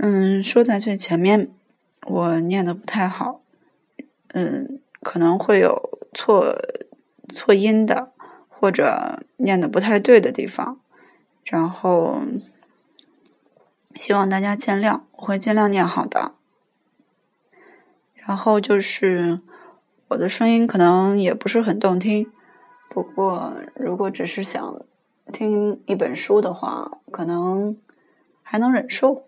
嗯说在最前面我念的不太好嗯可能会有错错音的或者念的不太对的地方。然后希望大家见谅我会尽量念好的。然后就是我的声音可能也不是很动听不过如果只是想听一本书的话可能还能忍受。